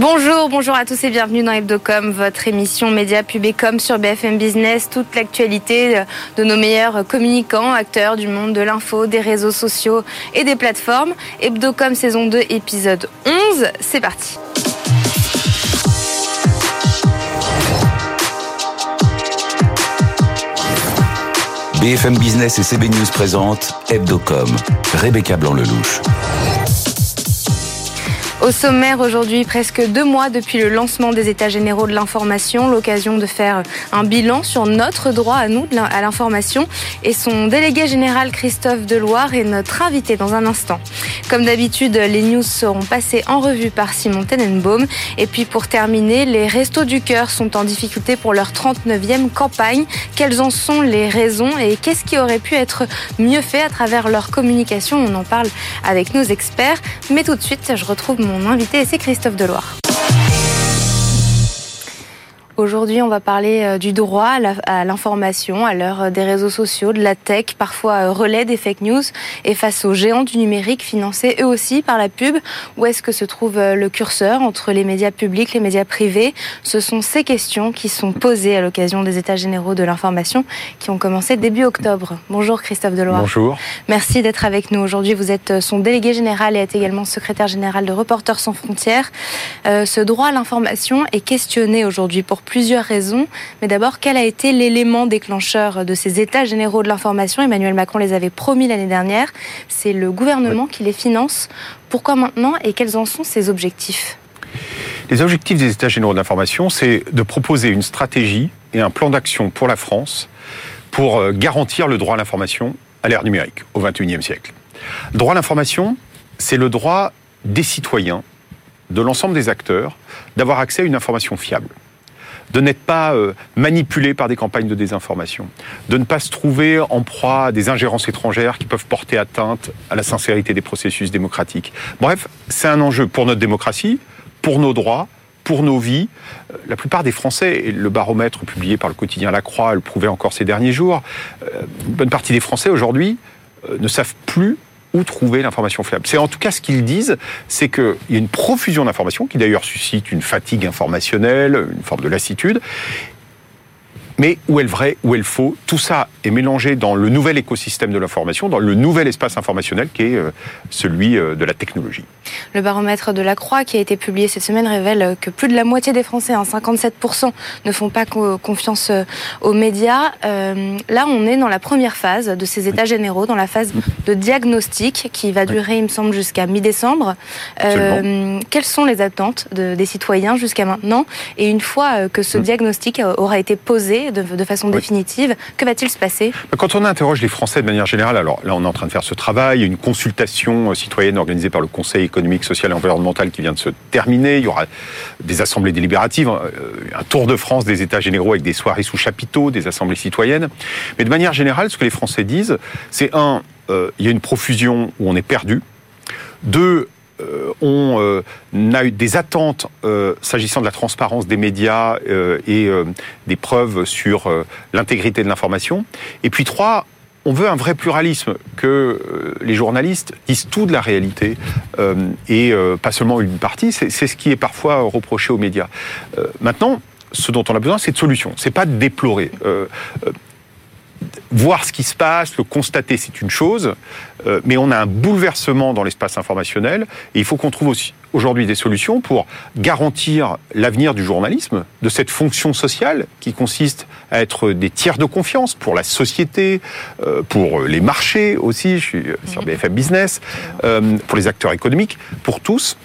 Bonjour, bonjour à tous et bienvenue dans Hebdocom, votre émission média pub et com sur BFM Business. Toute l'actualité de nos meilleurs communicants, acteurs du monde de l'info, des réseaux sociaux et des plateformes. Hebdocom saison 2, épisode 11. C'est parti. BFM Business et CB News présentent Hebdocom. Rebecca Blanc-Lelouch. Au sommaire aujourd'hui, presque deux mois depuis le lancement des États généraux de l'information, l'occasion de faire un bilan sur notre droit à nous à l'information. Et son délégué général Christophe Deloire est notre invité dans un instant. Comme d'habitude, les news seront passées en revue par Simon Tenenbaum. Et puis pour terminer, les Restos du Cœur sont en difficulté pour leur 39e campagne. Quelles en sont les raisons et qu'est-ce qui aurait pu être mieux fait à travers leur communication? On en parle avec nos experts. Mais tout de suite, je retrouve mon invité, c'est Christophe Deloire. Aujourd'hui, on va parler euh, du droit à l'information à l'heure euh, des réseaux sociaux, de la tech, parfois euh, relais des fake news, et face aux géants du numérique financés eux aussi par la pub. Où est-ce que se trouve le curseur entre les médias publics, les médias privés? Ce sont ces questions qui sont posées à l'occasion des États généraux de l'information qui ont commencé début octobre. Bonjour Christophe Deloire. Bonjour. Merci d'être avec nous aujourd'hui. Vous êtes son délégué général et êtes également secrétaire général de Reporters sans frontières. ce droit à l'information est questionné aujourd'hui pour plusieurs raisons. Mais d'abord, quel a été l'élément déclencheur de ces états généraux de l'information? Emmanuel Macron les avait promis l'année dernière. C'est le gouvernement qui les finance. Pourquoi maintenant? Et quels en sont ses objectifs? Les objectifs des états généraux de l'information, c'est de proposer une stratégie et un plan d'action pour la France pour euh, garantir le droit à l'information à l'ère numérique, au XXIe siècle. Le droit à l'information, c'est le droit des citoyens, de l'ensemble des acteurs, d'avoir accès à une information fiable de n'être pas euh, manipulé par des campagnes de désinformation, de ne pas se trouver en proie à des ingérences étrangères qui peuvent porter atteinte à la sincérité des processus démocratiques. Bref, c'est un enjeu pour notre démocratie, pour nos droits, pour nos vies. Euh, la plupart des Français, et le baromètre publié par le quotidien La Croix le prouvait encore ces derniers jours, euh, une bonne partie des Français aujourd'hui ne savent plus où trouver l'information fiable. C'est en tout cas ce qu'ils disent, c'est qu'il y a une profusion d'informations qui d'ailleurs suscite une fatigue informationnelle, une forme de lassitude, mais où est le vrai, où est le faux, tout ça est mélangé dans le nouvel écosystème de l'information, dans le nouvel espace informationnel qui est euh, celui euh, de la technologie. Le baromètre de la Croix qui a été publié cette semaine révèle que plus de la moitié des Français, 57%, hein, ne font pas confiance euh, aux médias. là, on est dans la première phase de ces états généraux, dans la phase de diagnostic qui va durer, il me semble, jusqu'à mi-décembre. quelles sont les attentes des citoyens jusqu'à maintenant? Et une fois que ce hum. diagnostic aura été posé, de, façon définitive. Que va-t-il se passer? Quand on interroge les Français de manière générale, alors là on est en train de faire ce travail, il y a une consultation euh, citoyenne organisée par le Conseil économique, social et environnemental qui vient de se terminer, il y aura des assemblées délibératives, euh, un tour de France des États généraux avec des soirées sous chapiteau, des assemblées citoyennes. Mais de manière générale, ce que les Français disent, c'est un, euh, il y a une profusion où on est perdu. Deux, euh, on euh, a eu des attentes euh, s'agissant de la transparence des médias et des preuves sur l'intégrité de l'information. Et puis trois, on veut un vrai pluralisme, que les journalistes disent tout de la réalité et pas seulement une partie. C'est ce qui est parfois reproché aux médias. maintenant, ce dont on a besoin, c'est de solutions. C'est pas de déplorer voir ce qui se passe, le constater, c'est une chose, euh, mais on a un bouleversement dans l'espace informationnel et il faut qu'on trouve aussi aujourd'hui des solutions pour garantir l'avenir du journalisme, de cette fonction sociale qui consiste à être des tiers de confiance pour la société, euh, pour les marchés aussi, je suis sur BFM Business, euh, pour les acteurs économiques, pour tous.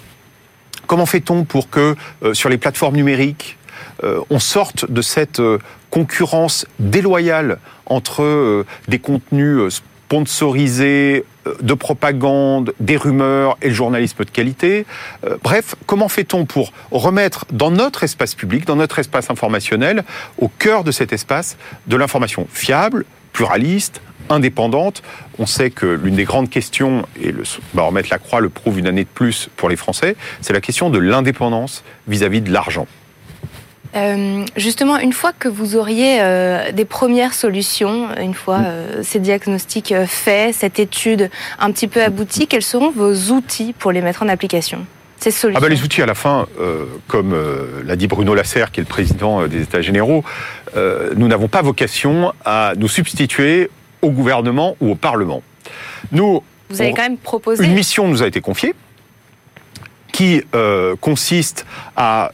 Comment fait-on pour que sur les plateformes numériques, on sorte de cette concurrence déloyale entre euh, des contenus euh, sponsorisés, euh, de propagande, des rumeurs et le journalisme de qualité. Bref, comment fait-on pour remettre dans notre espace public, dans notre espace informationnel, au cœur de cet espace, de l'information fiable, pluraliste, indépendante? On sait que l'une des grandes questions, et le baromètre La Croix le prouve une année de plus pour les Français, c'est la question de l'indépendance vis-à-vis de l'argent. Euh, justement, une fois que vous auriez euh, des premières solutions, une fois mm. euh, ces diagnostics faits, cette étude un petit peu aboutie, quels seront vos outils pour les mettre en application ces solutions ah bah, Les outils, à la fin, comme l'a dit Bruno Lasserre, qui est le président des États généraux, nous n'avons pas vocation à nous substituer au gouvernement ou au Parlement. Nous, Vous avez quand même proposé... Une mission nous a été confiée qui consiste à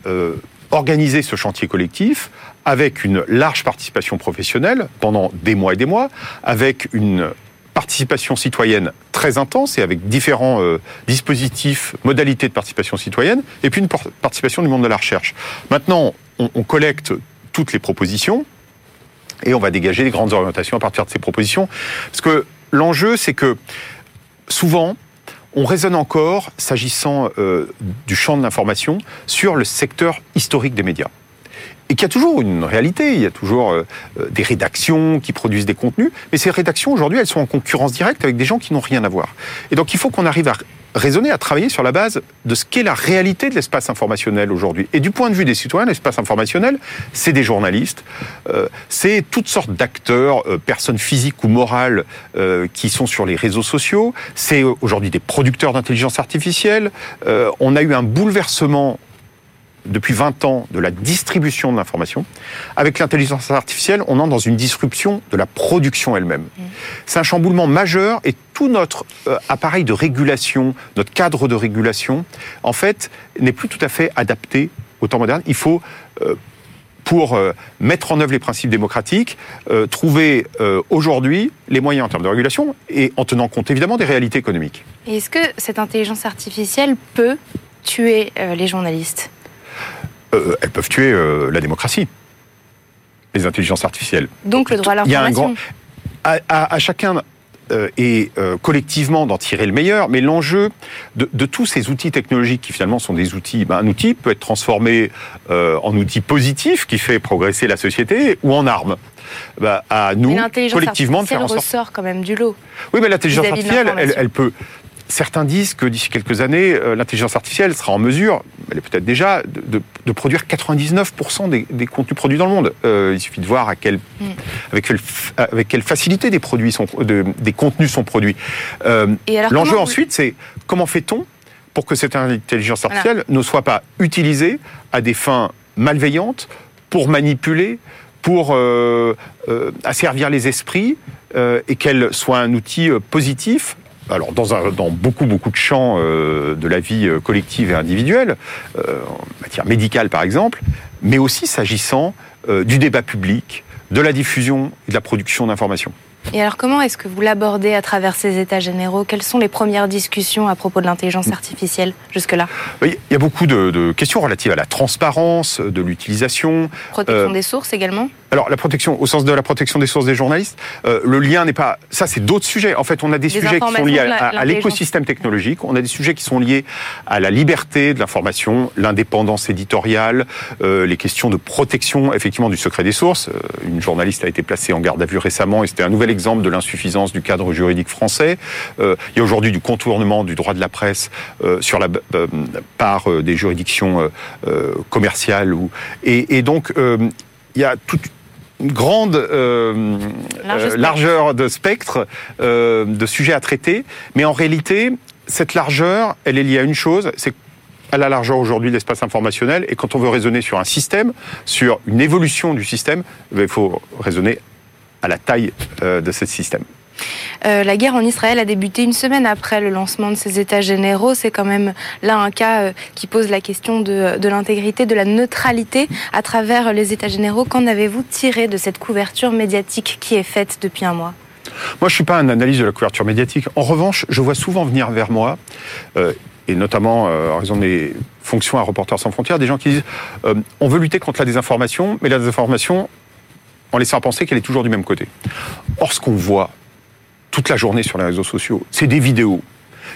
organiser ce chantier collectif avec une large participation professionnelle pendant des mois et des mois, avec une participation citoyenne très intense et avec différents euh, dispositifs, modalités de participation citoyenne, et puis une participation du monde de la recherche. Maintenant, on, on collecte toutes les propositions et on va dégager des grandes orientations à partir de ces propositions. Parce que l'enjeu, c'est que souvent, on raisonne encore, s'agissant euh, du champ de l'information, sur le secteur historique des médias et qu'il y a toujours une réalité, il y a toujours euh, euh, des rédactions qui produisent des contenus, mais ces rédactions aujourd'hui, elles sont en concurrence directe avec des gens qui n'ont rien à voir. Et donc il faut qu'on arrive à raisonner, à travailler sur la base de ce qu'est la réalité de l'espace informationnel aujourd'hui. Et du point de vue des citoyens, l'espace informationnel, c'est des journalistes, euh, c'est toutes sortes d'acteurs, personnes physiques ou morales qui sont sur les réseaux sociaux, c'est aujourd'hui des producteurs d'intelligence artificielle. on a eu un bouleversement depuis 20 ans de la distribution de l'information. Avec l'intelligence artificielle, on entre dans une disruption de la production elle-même. Mm. C'est un chamboulement majeur et tout notre euh, appareil de régulation, notre cadre de régulation, en fait, n'est plus tout à fait adapté au temps moderne. Il faut euh, pour euh, mettre en œuvre les principes démocratiques, trouver aujourd'hui les moyens en termes de régulation et en tenant compte évidemment des réalités économiques. Est-ce que cette intelligence artificielle peut tuer les journalistes? Euh, elles peuvent tuer euh, la démocratie, les intelligences artificielles. Donc le droit à l'information. À, chacun euh, et collectivement d'en tirer le meilleur, mais l'enjeu de, tous ces outils technologiques qui finalement sont des outils, ben, un outil peut être transformé en outil positif qui fait progresser la société ou en arme. Ben, à nous, collectivement, de faire en sorte. ressort quand même du lot. Oui, mais l'intelligence artificielle, elle, peut, Certains disent que d'ici quelques années, euh, l'intelligence artificielle sera en mesure, elle est peut-être déjà, de, produire 99% des, contenus produits dans le monde. Euh, il suffit de voir à quel, mm. avec, quelle, avec quelle facilité des, produits sont, des contenus sont produits. Euh, l'enjeu ensuite, c'est comment fait-on pour que cette intelligence artificielle ne soit pas utilisée à des fins malveillantes, pour manipuler, pour asservir les esprits, et qu'elle soit un outil positif alors dans, un, dans, beaucoup beaucoup de champs euh, de la vie euh, collective et individuelle, euh, en matière médicale par exemple, mais aussi s'agissant du débat public, de la diffusion et de la production d'informations. Et alors comment est-ce que vous l'abordez à travers ces états généraux? Quelles sont les premières discussions à propos de l'intelligence mm. artificielle jusque-là? Il y a beaucoup de, questions relatives à la transparence de l'utilisation. Protection des sources également? Alors la protection, au sens de la protection des sources des journalistes, euh, le lien n'est pas. Ça, c'est d'autres sujets. En fait, on a des, sujets qui sont liés à, l'écosystème technologique. On a des sujets qui sont liés à la liberté de l'information, l'indépendance éditoriale, euh, les questions de protection effectivement du secret des sources. Euh, une journaliste a été placée en garde à vue récemment et c'était un nouvel exemple de l'insuffisance du cadre juridique français. il y a aujourd'hui du contournement du droit de la presse sur la par des juridictions commerciales ou et, et donc il y a toute grande euh, euh, largeur de spectre euh, de sujets à traiter, mais en réalité, cette largeur, elle est liée à une chose, c'est à la largeur aujourd'hui de l'espace informationnel, et quand on veut raisonner sur un système, sur une évolution du système, eh il faut raisonner à la taille de ce système. Euh, la guerre en Israël a débuté une semaine après le lancement de ces États généraux. C'est quand même là un cas euh, qui pose la question de, l'intégrité, de la neutralité à travers les États généraux. Qu'en avez-vous tiré de cette couverture médiatique qui est faite depuis un mois? Moi, je ne suis pas un analyste de la couverture médiatique. En revanche, je vois souvent venir vers moi, euh, et notamment en raison des fonctions à Reporters sans frontières, des gens qui disent on veut lutter contre la désinformation, mais la désinformation, en laissant penser qu'elle est toujours du même côté. Or, voit toute la journée sur les réseaux sociaux. C'est des vidéos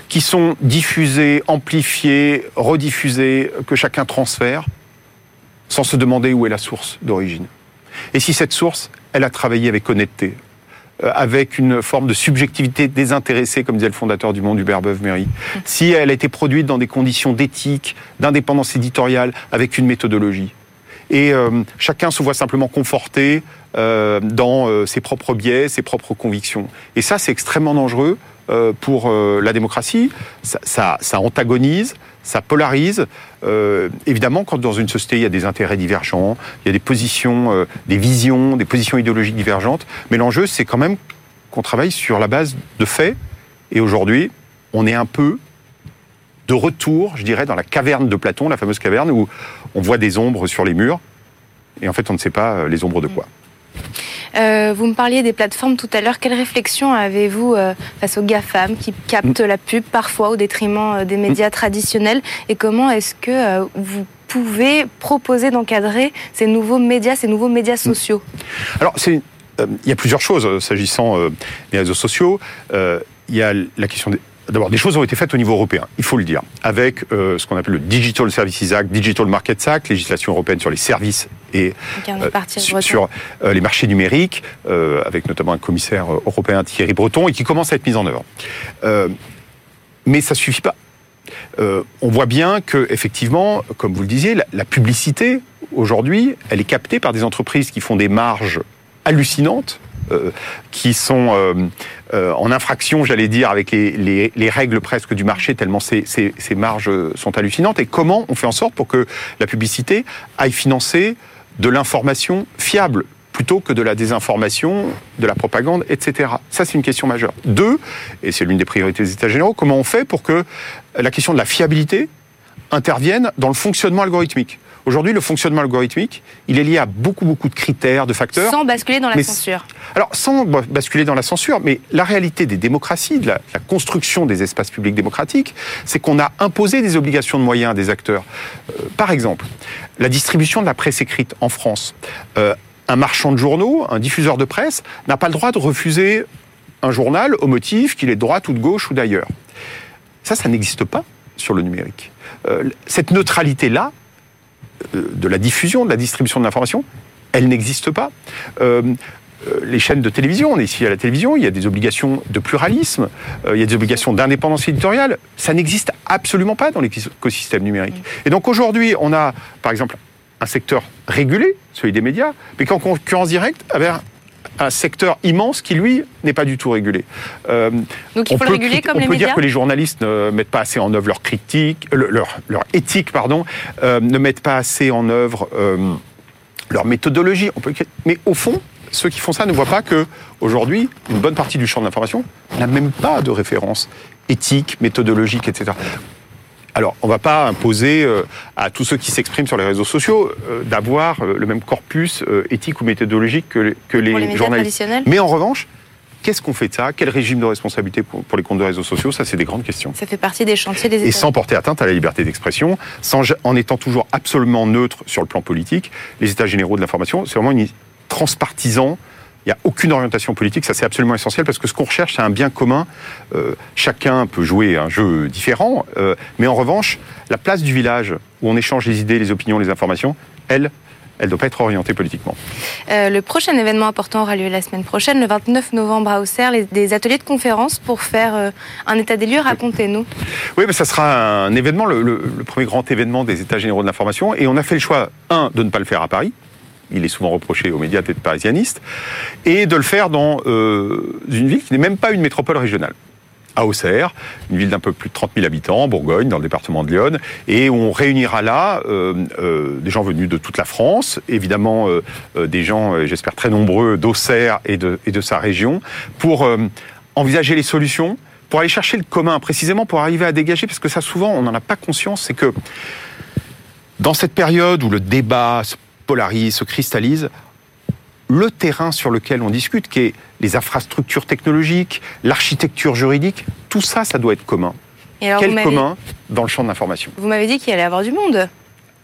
qui sont diffusées, amplifiées, rediffusées, que chacun transfère, sans se demander où est la source d'origine. Et si cette source, elle a travaillé avec honnêteté, euh, avec une forme de subjectivité désintéressée, comme disait le fondateur du Monde, Hubert Beuve-Méry, si elle a été produite dans des conditions d'éthique, d'indépendance éditoriale, avec une méthodologie, et euh, chacun se voit simplement conforté euh, dans euh, ses propres biais, ses propres convictions. Et ça, c'est extrêmement dangereux pour la démocratie. Ça, ça, ça, antagonise, ça polarise. Euh, évidemment, quand dans une société, il y a des intérêts divergents, il y a des positions, euh, des visions, des positions idéologiques divergentes, mais l'enjeu, c'est quand même qu'on travaille sur la base de faits. Et aujourd'hui, on est un peu de retour, je dirais, dans la caverne de Platon, la fameuse caverne où on voit des ombres sur les murs, et en fait, on ne sait pas euh, les ombres de quoi. Euh, vous me parliez des plateformes tout à l'heure. Quelle réflexion avez-vous euh, face aux GAFAM qui captent mm. la pub parfois au détriment euh, des médias mm. traditionnels? Et comment est-ce que vous pouvez proposer d'encadrer ces nouveaux médias, ces nouveaux médias mm. sociaux? Alors, il y a plusieurs choses s'agissant des réseaux sociaux. Il y a la question des D'abord, des choses ont été faites au niveau européen, il faut le dire, avec euh, ce qu'on appelle le Digital Services Act, Digital Markets Act, législation européenne sur les services et euh, sur, euh, les marchés numériques, avec notamment un commissaire européen Thierry Breton, et qui commence à être mise en œuvre. mais ça suffit pas. on voit bien que, effectivement, comme vous le disiez, la, la publicité aujourd'hui, elle est captée par des entreprises qui font des marges hallucinantes euh, qui sont euh, euh, en infraction, j'allais dire, avec les, règles presque du marché, tellement ces, marges sont hallucinantes. Et comment on fait en sorte pour que la publicité aille financer de l'information fiable plutôt que de la désinformation, de la propagande, etc. Ça, c'est une question majeure. Deux, et c'est l'une des priorités des États généraux, comment on fait pour que la question de la fiabilité intervienne dans le fonctionnement algorithmique Aujourd'hui, le fonctionnement algorithmique, il est lié à beaucoup, beaucoup de critères, de facteurs. Sans basculer dans la censure. Alors, sans basculer dans la censure, mais la réalité des démocraties, de la, construction des espaces publics démocratiques, c'est qu'on a imposé des obligations de moyens à des acteurs. Euh, par exemple, la distribution de la presse écrite en France. Euh, un marchand de journaux, un diffuseur de presse, n'a pas le droit de refuser un journal au motif qu'il est de droite ou de gauche ou d'ailleurs. Ça, ça n'existe pas sur le numérique. Euh, cette neutralité-là, euh, de la diffusion, de la distribution de l'information, elle n'existe pas. Euh, les chaînes de télévision, on est ici à la télévision, il y a des obligations de pluralisme, il y a des obligations d'indépendance éditoriale. Ça n'existe absolument pas dans l'écosystème numérique. Et donc aujourd'hui, on a, par exemple, un secteur régulé, celui des médias, mais qu'en concurrence directe avec un secteur immense qui, lui, n'est pas du tout régulé. Euh, Donc il faut le réguler comme les médias On peut dire que les journalistes ne mettent pas assez en œuvre leur critique, euh, leur, leur éthique, pardon, euh, ne mettent pas assez en œuvre leur méthodologie. On peut... Mais au fond, ceux qui font ça ne voient pas que aujourd'hui, une bonne partie du champ de l'information n'a même pas de référence éthique, méthodologique, etc. Alors, on ne va pas imposer euh, à tous ceux qui s'expriment sur les réseaux sociaux euh, d'avoir euh, le même corpus éthique ou méthodologique que, les, journalistes. Mais en revanche, Qu'est-ce qu'on fait de ça? Quel régime de responsabilité pour, les comptes de réseaux sociaux? Ça, c'est des grandes questions. Ça fait partie des chantiers des États. Et sans porter atteinte à la liberté d'expression, en étant toujours absolument neutre sur le plan politique, les États généraux de l'information, c'est vraiment une transpartisan il n'y a aucune orientation politique, ça c'est absolument essentiel parce que ce qu'on recherche, c'est un bien commun. Euh, chacun peut jouer un jeu différent, euh, mais en revanche, la place du village où on échange les idées, les opinions, les informations, elle, elle ne doit pas être orientée politiquement. Euh, le prochain événement important aura lieu la semaine prochaine, le 29 novembre à Auxerre, des ateliers de conférence pour faire un état des lieux. Racontez-nous. Oui, mais ça sera un événement, le, le, premier grand événement des États généraux de l'information, et on a fait le choix, un, de ne pas le faire à Paris, il est souvent reproché aux médias d'être parisianiste, et de le faire dans euh, une ville qui n'est même pas une métropole régionale. À Auxerre, une ville d'un peu plus de 30 000 habitants, Bourgogne, dans le département de Lyon, et on réunira là euh, euh, des gens venus de toute la France, évidemment des gens, j'espère très nombreux, d'Auxerre et de, et de sa région, pour envisager les solutions, pour aller chercher le commun, précisément pour arriver à dégager, parce que ça souvent on n'en a pas conscience, c'est que dans cette période où le débat se polarise, se cristallise, le terrain sur lequel on discute, qui est les infrastructures technologiques, l'architecture juridique, tout ça, ça doit être commun. Quel commun dans le champ de l'information? Vous m'avez dit qu'il allait y avoir du monde.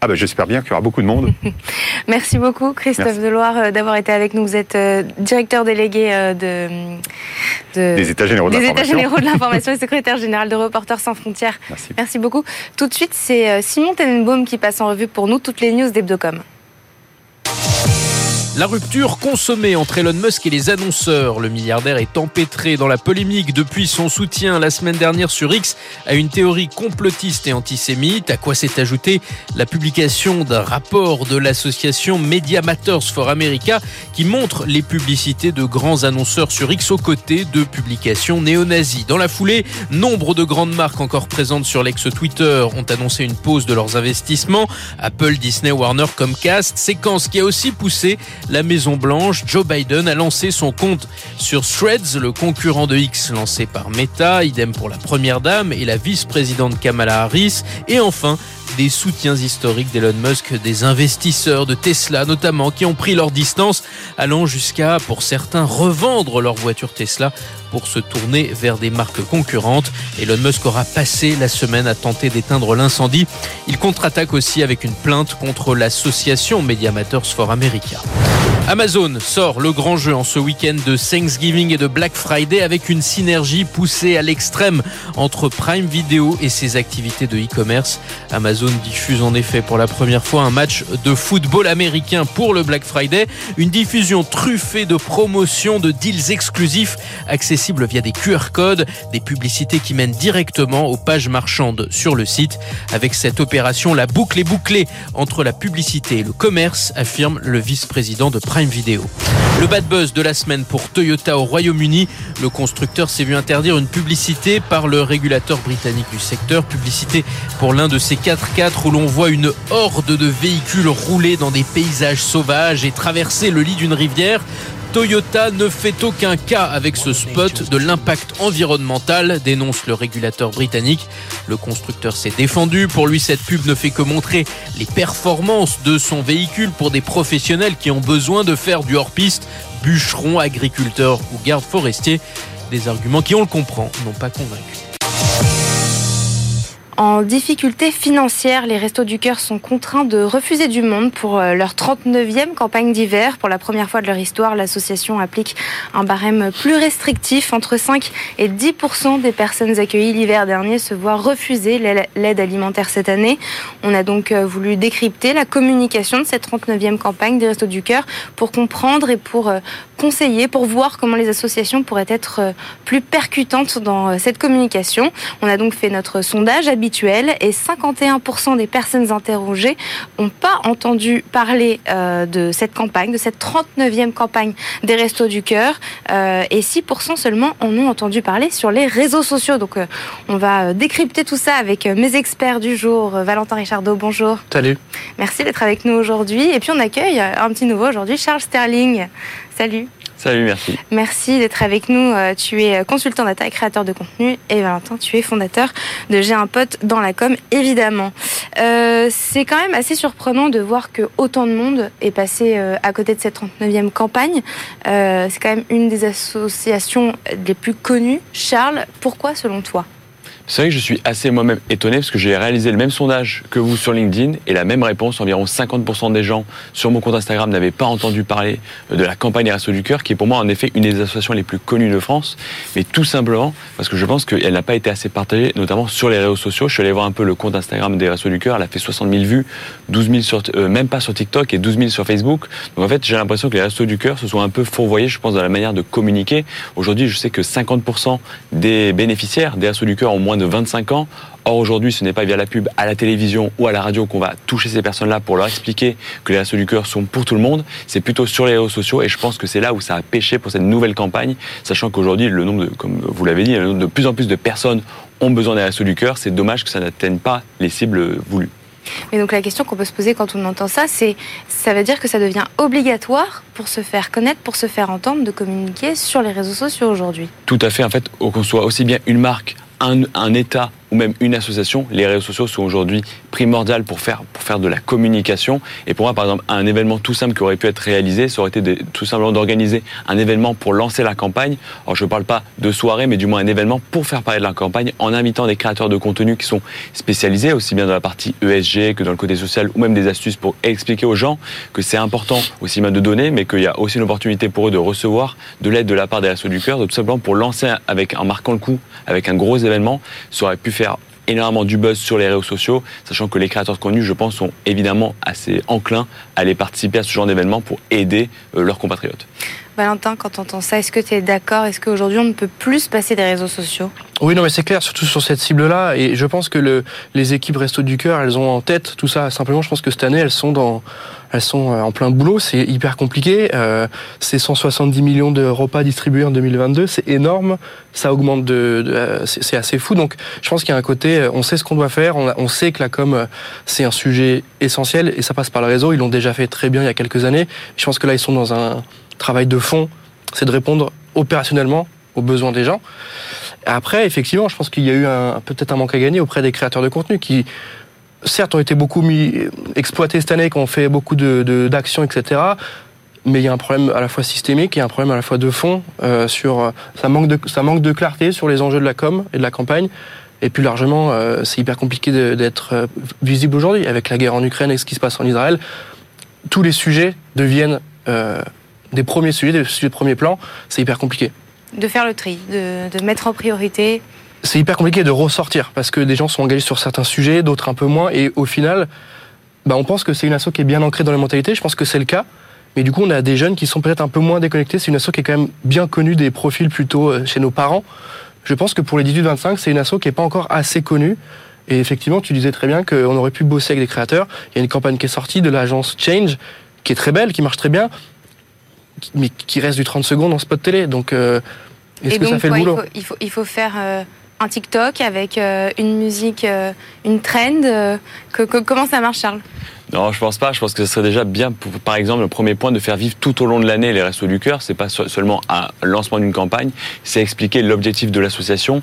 Ah ben j'espère bien qu'il y aura beaucoup de monde. Merci beaucoup Christophe Deloire euh, d'avoir été avec nous. Vous êtes euh, directeur délégué euh, de, des États généraux de l'information. États généraux de l'information et secrétaire général de Reporters sans frontières. Merci. Merci beaucoup. Tout de suite, c'est Simon Tenenbaum qui passe en revue pour nous toutes les news d'Hebdocom. La rupture consommée entre Elon Musk et les annonceurs. Le milliardaire est empêtré dans la polémique depuis son soutien la semaine dernière sur X à une théorie complotiste et antisémite. À quoi s'est ajoutée la publication d'un rapport de l'association Media Matters for America qui montre les publicités de grands annonceurs sur X aux côtés de publications néo-nazies. Dans la foulée, nombre de grandes marques encore présentes sur l'ex-Twitter ont annoncé une pause de leurs investissements. Apple, Disney, Warner, Comcast. Séquence qui a aussi poussé la Maison Blanche. Joe Biden a lancé son compte sur Threads, le concurrent de X lancé par Meta. Idem pour la première dame et la vice-présidente Kamala Harris. Et enfin, des soutiens historiques d'Elon Musk, des investisseurs de Tesla notamment, qui ont pris leur distance, allant jusqu'à, pour certains, revendre leur voiture Tesla pour se tourner vers des marques concurrentes. Elon Musk aura passé la semaine à tenter d'éteindre l'incendie. Il contre-attaque aussi avec une plainte contre l'association Media Matters for America. Amazon sort le grand jeu en ce week-end de Thanksgiving et de Black Friday avec une synergie poussée à l'extrême entre Prime Video et ses activités de e-commerce. Amazon diffuse en effet pour la première fois un match de football américain pour le Black Friday, une diffusion truffée de promotions, de deals exclusifs accessibles via des QR codes, des publicités qui mènent directement aux pages marchandes sur le site. Avec cette opération, la boucle est bouclée entre la publicité et le commerce, affirme le vice-président de Prime Le bad buzz de la semaine pour Toyota au Royaume-Uni. Le constructeur s'est vu interdire une publicité par le régulateur britannique du secteur. Publicité pour l'un de ces 4x4 où l'on voit une horde de véhicules rouler dans des paysages sauvages et traverser le lit d'une rivière. Toyota ne fait aucun cas avec ce spot de l'impact environnemental, dénonce le régulateur britannique. Le constructeur s'est défendu. Pour lui, cette pub ne fait que montrer les performances de son véhicule pour des professionnels qui ont besoin de faire du hors-piste, bûcherons, agriculteurs ou gardes forestiers. Des arguments qui, on le comprend, n'ont pas convaincu. En difficulté financière, les Restos du Cœur sont contraints de refuser du monde pour euh, leur 39e campagne d'hiver. Pour la première fois de leur histoire, l'association applique un barème plus restrictif. Entre 5 et 10% des personnes accueillies l'hiver dernier se voient refuser l'aide alimentaire cette année. On a donc euh, voulu décrypter la communication de cette 39e campagne des Restos du Cœur pour comprendre et pour euh, conseiller, pour voir comment les associations pourraient être plus percutantes dans cette communication. On a donc fait notre sondage habituel et 51% des personnes interrogées n'ont pas entendu parler euh, de cette campagne, de cette 39e campagne des Restos du Cœur euh, et 6% seulement en ont entendu parler sur les réseaux sociaux. Donc euh, on va décrypter tout ça avec mes experts du jour. Valentin Richardot, bonjour. Salut. Merci d'être avec nous aujourd'hui. Et puis on accueille un petit nouveau aujourd'hui, Charles Sterling. Salut. Salut, merci. Merci d'être avec nous. Euh, tu es consultant data et créateur de contenu. Et Valentin, tu es fondateur de J'ai un pote dans la com, évidemment. Euh, c'est quand même assez surprenant de voir que autant de monde est passé euh, à côté de cette 39e campagne. c'est quand même une des associations les plus connues. Charles, pourquoi selon toi? C'est vrai que je suis assez moi-même étonné parce que j'ai réalisé le même sondage que vous sur LinkedIn et la même réponse. Environ 50% des gens sur mon compte Instagram n'avaient pas entendu parler de la campagne des Restos du Cœur, qui est pour moi en effet une des associations les plus connues de France, mais tout simplement parce que je pense qu'elle n'a pas été assez partagée, notamment sur les réseaux sociaux. Je suis allé voir un peu le compte Instagram des Restos du Cœur, elle a fait 60 000 vues, 12 000 sur, euh, même pas sur TikTok et 12 000 sur Facebook. Donc en fait, j'ai l'impression que les Restos du Cœur se sont un peu fourvoyés, je pense, dans la manière de communiquer. Aujourd'hui, je sais que 50% des bénéficiaires des Restos du Cœur ont moins de 25 ans. Or aujourd'hui, ce n'est pas via la pub à la télévision ou à la radio qu'on va toucher ces personnes-là pour leur expliquer que les Restos du Cœur sont pour tout le monde. C'est plutôt sur les réseaux sociaux et je pense que c'est là où ça a pêché pour cette nouvelle campagne, sachant qu'aujourd'hui, le nombre de, comme vous l'avez dit, le nombre de plus en plus de personnes ont besoin des Restos du Cœur. C'est dommage que ça n'atteigne pas les cibles voulues. Mais donc la question qu'on peut se poser quand on entend ça, c'est ça veut dire que ça devient obligatoire pour se faire connaître, pour se faire entendre, de communiquer sur les réseaux sociaux aujourd'hui? Tout à fait. En fait, qu'on soit aussi bien une marque, un, État ou même une association, les réseaux sociaux sont aujourd'hui primordiaux pour faire, pour faire de la communication. Et pour moi, par exemple, un événement tout simple qui aurait pu être réalisé, ça aurait été tout simplement d'organiser un événement pour lancer la campagne. Alors, je ne parle pas de soirée, mais du moins un événement pour faire parler de la campagne en invitant des créateurs de contenu qui sont spécialisés, aussi bien dans la partie ESG que dans le côté social, ou même des astuces pour expliquer aux gens que c'est important aussi bien de donner, mais qu'il y a aussi une opportunité pour eux de recevoir de l'aide de la part des Restos du Cœur, tout simplement pour lancer avec, en marquant le coup, avec un gros événement, ça aurait pu faire énormément du buzz sur les réseaux sociaux, sachant que les créateurs de contenu, je pense, sont évidemment assez enclins à aller participer à ce genre d'événement pour aider euh, leurs compatriotes. Valentin, quand entends ça, est-ce que tu es d'accord? Est-ce qu'aujourd'hui on ne peut plus se passer des réseaux sociaux? Oui, non, mais c'est clair, surtout sur cette cible-là. Et je pense que le, les équipes Resto du Cœur, elles ont en tête tout ça. Simplement, je pense que cette année, elles sont dans, elles sont euh, en plein boulot. C'est hyper compliqué. Euh, c'est 170 millions de repas distribués en 2022. C'est énorme. Ça augmente euh, c'est assez fou. Donc, je pense qu'il y a un côté, euh, on sait ce qu'on doit faire. On, on sait que la com, c'est un sujet essentiel et ça passe par le réseau. Ils l'ont déjà fait très bien il y a quelques années. Je pense que là, ils sont dans un travail de fond. C'est de répondre opérationnellement aux besoins des gens. Après, effectivement, je pense qu'il y a eu peut-être un manque à gagner auprès des créateurs de contenu qui, certes, ont été beaucoup mis, exploités cette année, qui ont fait beaucoup de, de- d'actions, etc. Mais il y a un problème à la fois systémique et un problème à la fois de fond euh, sur euh, ça manque de ça manque de clarté sur les enjeux de la com et de la campagne. Et plus largement, euh, c'est hyper compliqué d'être euh, visible aujourd'hui avec la guerre en Ukraine et ce qui se passe en Israël. Tous les sujets deviennent euh, des premiers sujets, des sujets de premier plan. C'est hyper compliqué. De faire le tri, de, de mettre en priorité. c'est hyper compliqué de ressortir parce que des gens sont engagés sur certains sujets, d'autres un peu moins, et au final, bah, on pense que c'est une asso qui est bien ancrée dans la mentalité. Je pense que c'est le cas, mais du coup, on a des jeunes qui sont peut-être un peu moins déconnectés. C'est une asso qui est quand même bien connue des profils plutôt euh, chez nos parents. Je pense que pour les 18-25, c'est une asso qui est pas encore assez connue. Et effectivement, tu disais très bien qu'on aurait pu bosser avec des créateurs. Il y a une campagne qui est sortie de l'agence Change, qui est très belle, qui marche très bien, mais qui reste du 30 secondes en spot télé. Donc, euh, est-ce que donc, ça fait le il, boulot faut, il, faut, il faut faire euh, un TikTok avec euh, une musique, euh, une trend. euh, que- que- comment ça marche, Charles? Non, je pense pas. Je pense que ce serait déjà bien, pour, par exemple, le premier point de faire vivre tout au long de l'année les Restos du Cœur. C'est pas so- seulement un lancement d'une campagne, c'est expliquer l'objectif de l'association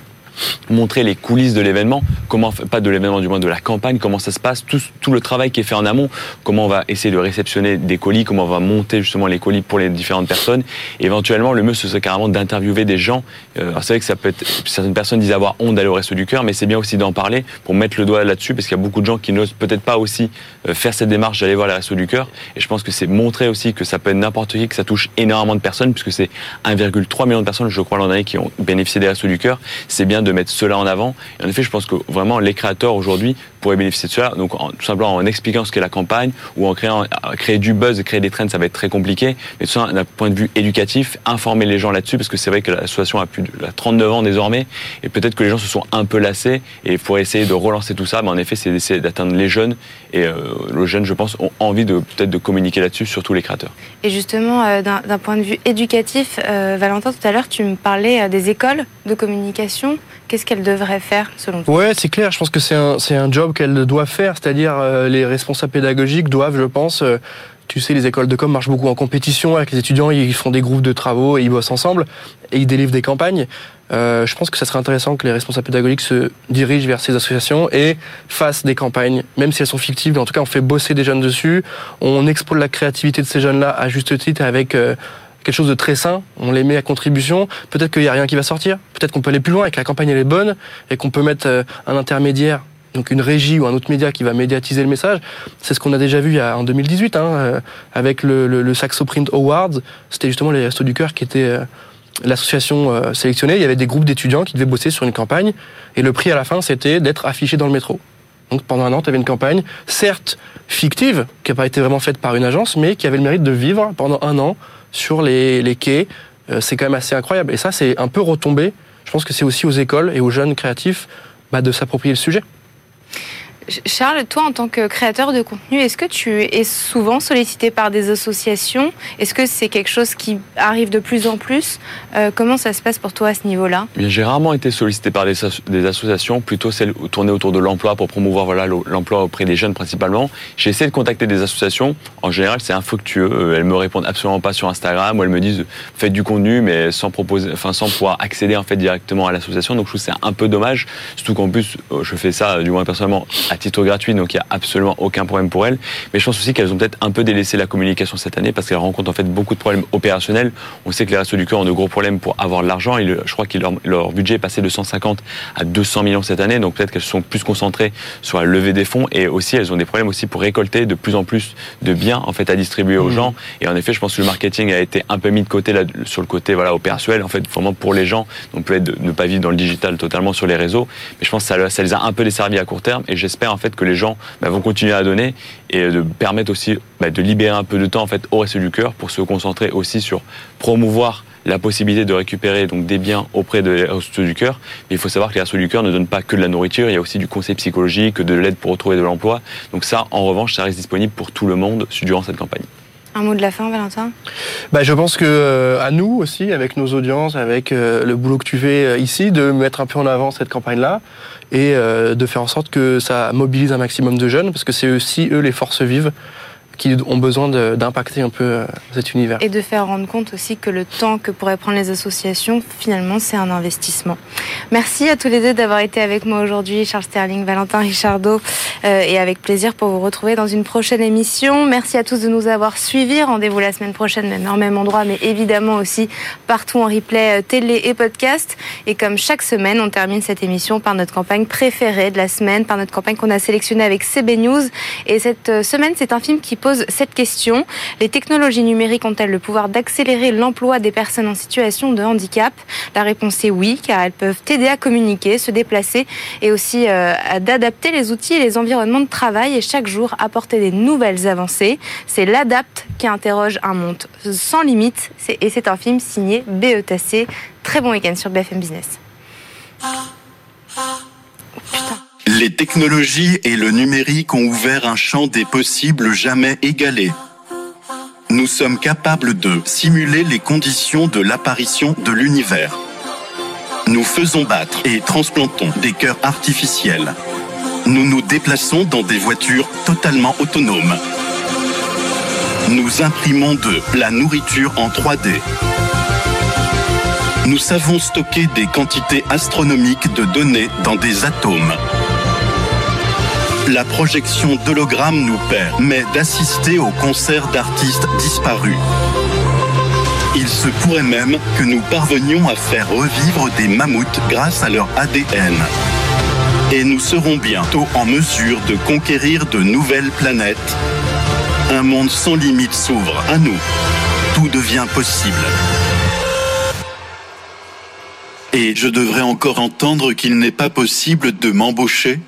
montrer les coulisses de l'événement, comment pas de l'événement du moins de la campagne, comment ça se passe, tout, tout le travail qui est fait en amont, comment on va essayer de réceptionner des colis, comment on va monter justement les colis pour les différentes personnes. Éventuellement, le mieux ce serait carrément d'interviewer des gens. Euh, c'est vrai que certaines personnes disent avoir honte d'aller au resto du cœur, mais c'est bien aussi d'en parler pour mettre le doigt là-dessus parce qu'il y a beaucoup de gens qui n'osent peut-être pas aussi euh, faire cette démarche d'aller voir les restos du cœur. Et je pense que c'est montrer aussi que ça peut être n'importe qui, que ça touche énormément de personnes puisque c'est 1,3 million de personnes, je crois, l'an dernier qui ont bénéficié des restos du cœur. C'est bien mettre cela en avant. Et en effet, je pense que vraiment les créateurs aujourd'hui pourraient bénéficier de cela. Donc tout simplement en expliquant ce qu'est la campagne ou en créant créer du buzz, créer des trends, ça va être très compliqué. Mais tout ça d'un point de vue éducatif, informer les gens là-dessus parce que c'est vrai que l'association a plus de a 39 ans désormais et peut-être que les gens se sont un peu lassés et pour essayer de relancer tout ça, mais en effet, c'est d'essayer d'atteindre les jeunes et euh, les jeunes, je pense, ont envie de peut-être de communiquer là-dessus, surtout les créateurs. Et justement, euh, d'un point de vue éducatif, euh, Valentin, tout à l'heure, tu me parlais des écoles de communication. Qu'est-ce qu'elles devraient faire selon toi Ouais, c'est clair. Je pense que c'est un, un job qu'elle doit faire. C'est-à-dire, euh, les responsables pédagogiques doivent, je pense, euh, tu sais, les écoles de com marchent beaucoup en compétition avec les étudiants. Ils font des groupes de travaux et ils bossent ensemble et ils délivrent des campagnes. Euh, je pense que ça serait intéressant que les responsables pédagogiques se dirigent vers ces associations et fassent des campagnes, même si elles sont fictives. Mais en tout cas, on fait bosser des jeunes dessus. On exploite la créativité de ces jeunes-là à juste titre avec euh, quelque chose de très sain, on les met à contribution, peut-être qu'il n'y a rien qui va sortir, peut-être qu'on peut aller plus loin et que la campagne elle est bonne et qu'on peut mettre euh, un intermédiaire, donc une régie ou un autre média qui va médiatiser le message. C'est ce qu'on a déjà vu en 2018 hein, euh, avec le, le, Saxo Print Awards, c'était justement les Restos du Cœur qui étaient euh, l'association sélectionnée, il y avait des groupes d'étudiants qui devaient bosser sur une campagne et le prix à la fin c'était d'être affiché dans le métro. Donc pendant un an, tu avais une campagne, certes fictive, qui n'a pas été vraiment faite par une agence, mais qui avait le mérite de vivre pendant un an sur les, quais. Euh, c'est quand même assez incroyable. Et ça, c'est un peu retombé. Je pense que c'est aussi aux écoles et aux jeunes créatifs bah, de s'approprier le sujet. Ch- Charles, toi, en tant que créateur de contenu, est-ce que tu es souvent sollicité par des associations? Est-ce que c'est quelque chose qui arrive de plus en plus? Euh, Comment ça se passe pour toi à ce niveau-là? Eh J'ai rarement été sollicité par des, as- des associations, plutôt celles tournées autour de l'emploi pour promouvoir l'emploi auprès des jeunes principalement. J'ai essayé de contacter des associations. En général, c'est infructueux. Euh, Elles me répondent absolument pas sur Instagram ou elles me disent faites du contenu, mais sans proposer, sans pouvoir accéder directement à l'association. Donc je trouve que c'est un peu dommage, surtout qu'en plus euh, je fais ça, du moins personnellement, à titre gratuit, donc il n'y a absolument aucun problème pour elles. Mais je pense aussi qu'elles ont peut-être un peu délaissé la communication cette année parce qu'elles rencontrent en fait beaucoup de problèmes opérationnels. On sait que les Restos du Cœur ont de gros problèmes pour avoir de l'argent. Je crois que leur, leur, budget est passé de 150 à 200 millions cette année, donc peut-être qu'elles sont plus concentrées sur la levée des fonds et aussi elles ont des problèmes aussi pour récolter de plus en plus de biens en fait à distribuer aux mmh. gens. Et en effet, je pense que le marketing a été un peu mis de côté là, sur le côté voilà opérationnel en fait vraiment pour les gens. Donc peut-être ne pas vivre dans le digital totalement sur les réseaux, mais je pense que ça, ça les a un peu desservis à court terme et j'espère en fait que les gens bah, vont continuer à donner et de permettre aussi bah, de libérer un peu de temps en fait au reste du cœur pour se concentrer aussi sur promouvoir la possibilité de récupérer donc des biens auprès des Restos du Cœur. Mais il faut savoir que les Restos du Cœur ne donnent pas que de la nourriture, il y a aussi du conseil psychologique, de l'aide pour retrouver de l'emploi. Donc ça, en revanche, ça reste disponible pour tout le monde durant cette campagne. Un mot de la fin, Valentin? Bah, Je pense que euh, à nous aussi, avec nos audiences, avec euh, le boulot que tu fais euh, ici, de mettre un peu en avant cette campagne-là et de faire en sorte que ça mobilise un maximum de jeunes, parce que c'est aussi eux les forces vives qui ont besoin d'impacter un peu euh, cet univers. Et de faire rendre compte aussi que le temps que pourraient prendre les associations, finalement, c'est un investissement. Merci à tous les deux d'avoir été avec moi aujourd'hui, Charles Sterling, Valentin Richardot, euh, et avec plaisir pour vous retrouver dans une prochaine émission. Merci à tous de nous avoir suivis. Rendez-vous la semaine prochaine, même en même endroit, mais évidemment aussi partout en replay euh, télé et podcast. Et comme chaque semaine, on termine cette émission par notre campagne préférée de la semaine, par notre campagne qu'on a sélectionnée avec CB News. Et cette semaine, c'est un film qui pose cette question. Les technologies numériques ont-elles le pouvoir d'accélérer l'emploi des personnes en situation de handicap? La réponse est oui, car elles peuvent aider à communiquer, se déplacer et aussi euh, d'adapter les outils et les environnements de travail et chaque jour apporter des nouvelles avancées. C'est l'Adapt qui interroge un monde sans limite et c'est un film signé BETC. Très bon week-end sur BFM Business. putain. Les technologies et le numérique ont ouvert un champ des possibles jamais égalé. Nous sommes capables de simuler les conditions de l'apparition de l'univers. Nous faisons battre et transplantons des cœurs artificiels. Nous nous déplaçons dans des voitures totalement autonomes. Nous imprimons de la nourriture en 3D. Nous savons stocker des quantités astronomiques de données dans des atomes la projection d'hologramme nous permet d'assister au concert d'artistes disparus. Il se pourrait même que nous parvenions à faire revivre des mammouths grâce à leur ADN. Et nous serons bientôt en mesure de conquérir de nouvelles planètes. Un monde sans limite s'ouvre à nous. Tout devient possible. Et je devrais encore entendre qu'il n'est pas possible de m'embaucher